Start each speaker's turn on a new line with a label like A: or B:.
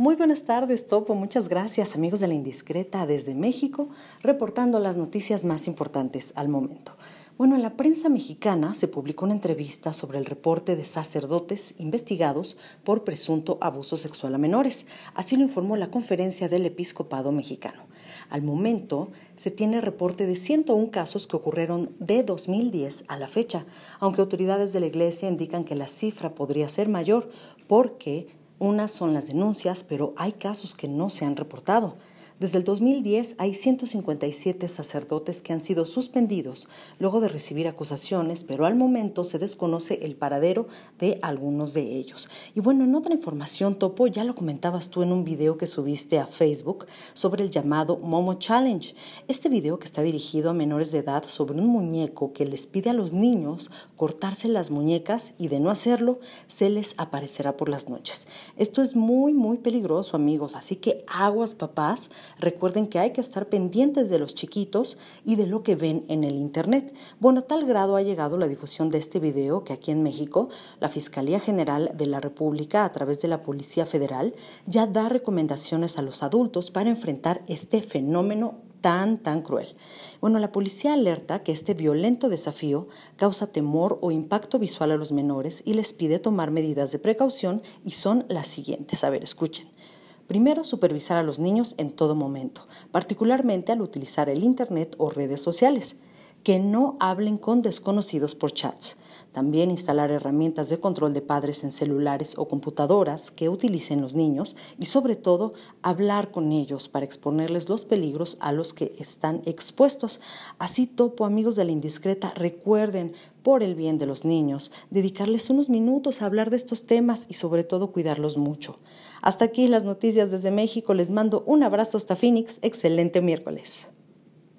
A: Muy buenas tardes, Topo. Muchas gracias, amigos de la Indiscreta desde México, reportando las noticias más importantes al momento. Bueno, en la prensa mexicana se publicó una entrevista sobre el reporte de sacerdotes investigados por presunto abuso sexual a menores. Así lo informó la conferencia del episcopado mexicano. Al momento, se tiene reporte de 101 casos que ocurrieron de 2010 a la fecha, aunque autoridades de la Iglesia indican que la cifra podría ser mayor porque unas son las denuncias, pero hay casos que no se han reportado. Desde el 2010 hay 157 sacerdotes que han sido suspendidos luego de recibir acusaciones, pero al momento se desconoce el paradero de algunos de ellos. Y bueno, en otra información, Topo, ya lo comentabas tú en un video que subiste a Facebook sobre el llamado Momo Challenge. Este video que está dirigido a menores de edad sobre un muñeco que les pide a los niños cortarse las muñecas y de no hacerlo se les aparecerá por las noches. Esto es muy, muy peligroso, amigos, así que aguas, papás Recuerden que hay que estar pendientes de los chiquitos y de lo que ven en el Internet. Bueno, a tal grado ha llegado la difusión de este video que aquí en México la Fiscalía General de la República, a través de la Policía Federal, ya da recomendaciones a los adultos para enfrentar este fenómeno tan, tan cruel. Bueno, la policía alerta que este violento desafío causa temor o impacto visual a los menores y les pide tomar medidas de precaución y son las siguientes. A ver, escuchen. Primero, supervisar a los niños en todo momento, particularmente al utilizar el Internet o redes sociales. Que no hablen con desconocidos por chats. También instalar herramientas de control de padres en celulares o computadoras que utilicen los niños y sobre todo hablar con ellos para exponerles los peligros a los que están expuestos. Así topo amigos de la indiscreta, recuerden por el bien de los niños, dedicarles unos minutos a hablar de estos temas y sobre todo cuidarlos mucho. Hasta aquí las noticias desde México, les mando un abrazo hasta Phoenix, excelente miércoles.